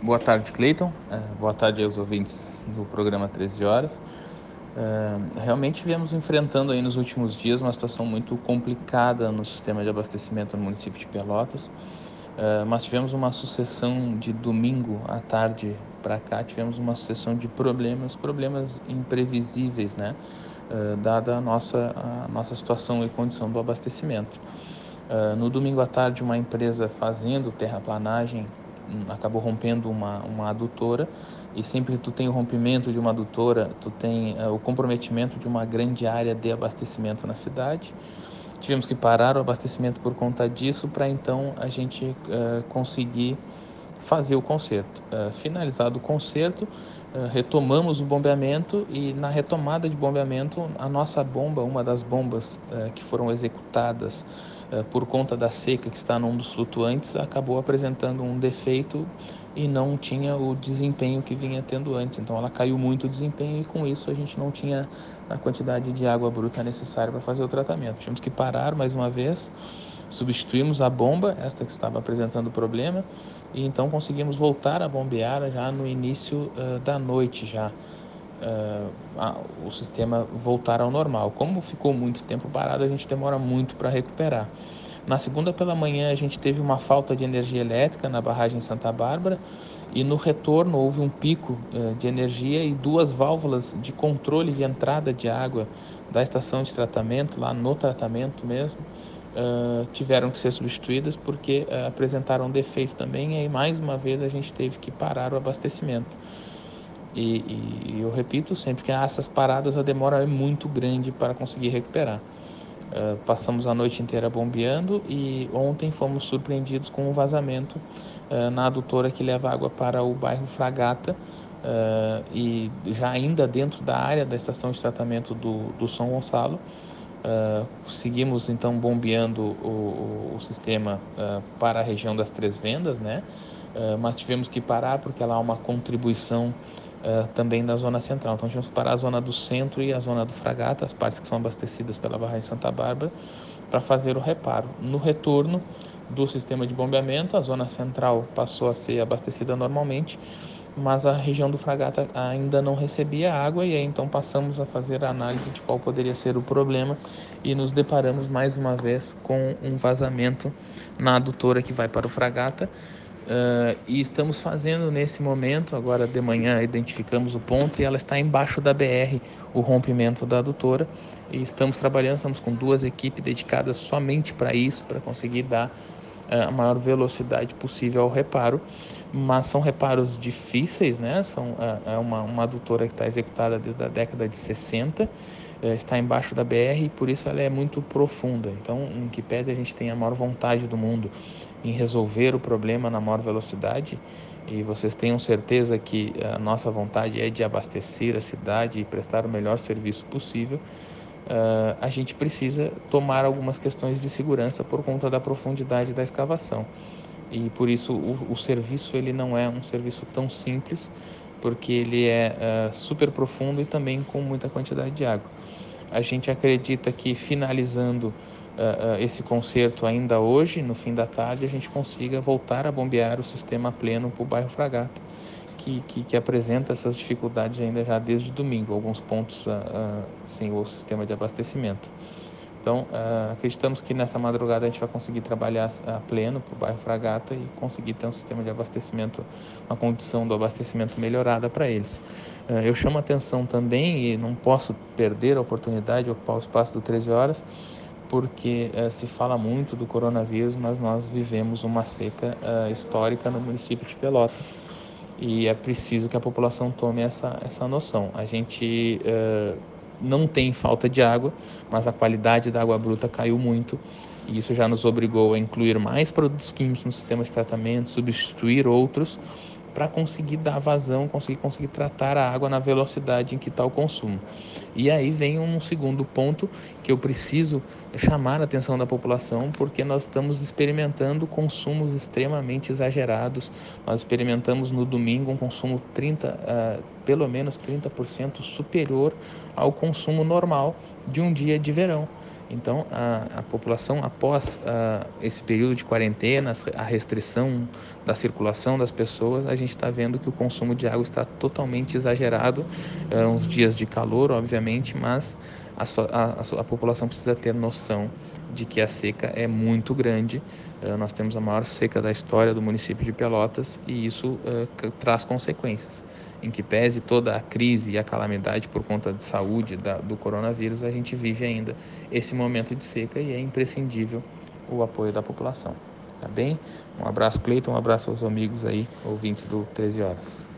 Boa tarde, Cleiton. Uh, boa tarde aos ouvintes do programa 13 Horas. Uh, realmente viemos enfrentando aí nos últimos dias uma situação muito complicada no sistema de abastecimento no município de Pelotas, uh, mas tivemos uma sucessão de domingo à tarde para cá, tivemos uma sucessão de problemas, problemas imprevisíveis, né? dada a nossa, a nossa situação e condição do abastecimento. no domingo à tarde, uma empresa fazendo terraplanagem acabou rompendo uma, uma adutora e sempre que tu tem o rompimento de uma adutora, tu tem uh, o comprometimento de uma grande área de abastecimento na cidade. Tivemos que parar o abastecimento por conta disso para então a gente uh, conseguir fazer o conserto. Uh, finalizado o conserto, retomamos o bombeamento e na retomada de bombeamento, a nossa bomba, uma das bombas que foram executadas eh, por conta da seca que está num dos flutuantes, acabou apresentando um defeito e não tinha o desempenho que vinha tendo antes. Então ela caiu muito o desempenho e com isso a gente não tinha a quantidade de água bruta necessária para fazer o tratamento. Tivemos que parar mais uma vez, substituímos a bomba, esta que estava apresentando problema, e então conseguimos voltar a bombear já no início uh, da noite já uh, a, o sistema voltar ao normal. Como ficou muito tempo parado, a gente demora muito para recuperar. Na segunda pela manhã, a gente teve uma falta de energia elétrica na barragem Santa Bárbara e no retorno houve um pico uh, de energia e duas válvulas de controle de entrada de água da estação de tratamento, lá no tratamento mesmo, uh, tiveram que ser substituídas porque uh, apresentaram defeitos também e aí mais uma vez a gente teve que parar o abastecimento. E, e, eu repito sempre que essas paradas a demora é muito grande para conseguir recuperar. Uh, passamos a noite inteira bombeando e ontem fomos surpreendidos com um vazamento uh, na adutora que leva água para o bairro Fragata uh, e já ainda dentro da área da estação de tratamento do, do São Gonçalo. seguimos então bombeando o, o sistema para a região das Três Vendas, né? Mas tivemos que parar porque lá há uma contribuição uh, também da zona central. Então, tivemos que parar a zona do centro e a zona do Fragata, as partes que são abastecidas pela barragem Santa Bárbara, para fazer o reparo. No retorno do sistema de bombeamento, a zona central passou a ser abastecida normalmente, mas a região do Fragata ainda não recebia água e aí então passamos a fazer a análise de qual poderia ser o problema e nos deparamos mais uma vez com um vazamento na adutora que vai para o Fragata Uh, e estamos fazendo nesse momento, agora de manhã identificamos o ponto e ela está embaixo da BR, o rompimento da adutora. E estamos trabalhando, estamos com duas equipes dedicadas somente para isso, para conseguir dar uh, a maior velocidade possível ao reparo. Mas são reparos difíceis, né? São, uh, é uma, uma adutora que está executada desde a década de 60 está embaixo da BR e por isso ela é muito profunda. Então, em que pese a gente tem a maior vontade do mundo em resolver o problema na maior velocidade e vocês tenham certeza que a nossa vontade é de abastecer a cidade e prestar o melhor serviço possível, uh, a gente precisa tomar algumas questões de segurança por conta da profundidade da escavação. E por isso o, o serviço ele não é um serviço tão simples, porque ele é uh, super profundo e também com muita quantidade de água. A gente acredita que finalizando uh, esse conserto ainda hoje, no fim da tarde, a gente consiga voltar a bombear o sistema pleno para o bairro Fragata, que, que, que, apresenta essas dificuldades ainda já desde domingo, alguns pontos uh, sem o sistema de abastecimento. Então, uh, acreditamos que nessa madrugada a gente vai conseguir trabalhar a pleno para o bairro Fragata e conseguir ter um sistema de abastecimento, uma condição do abastecimento melhorada para eles. Uh, eu chamo atenção também, e não posso perder a oportunidade de ocupar o espaço do 13 horas, porque uh, se fala muito do coronavírus, mas nós vivemos uma seca histórica no município de Pelotas e é preciso que a população tome essa, essa noção. A gente não tem falta de água, mas a qualidade da água bruta caiu muito. E isso já nos obrigou a incluir mais produtos químicos no sistema de tratamento, substituir outros para conseguir dar vazão, conseguir conseguir tratar a água na velocidade em que está o consumo. E aí vem um segundo ponto que eu preciso chamar a atenção da população, porque nós estamos experimentando consumos extremamente exagerados. Nós experimentamos no domingo um consumo 30, uh, pelo menos 30% superior ao consumo normal de um dia de verão. Então, a, a população, após uh, esse período de quarentena, a restrição da circulação das pessoas, a gente está vendo que o consumo de água está totalmente exagerado. Uh, uns dias de calor, obviamente, mas a, a, a, população precisa ter noção de que a seca é muito grande. Uh, nós temos a maior seca da história do município de Pelotas e isso traz consequências em que pese toda a crise e a calamidade por conta de saúde da, do coronavírus, a gente vive ainda esse momento de seca e é imprescindível o apoio da população. Tá bem? Um abraço, Cleiton, um abraço aos amigos aí, ouvintes do 13 Horas.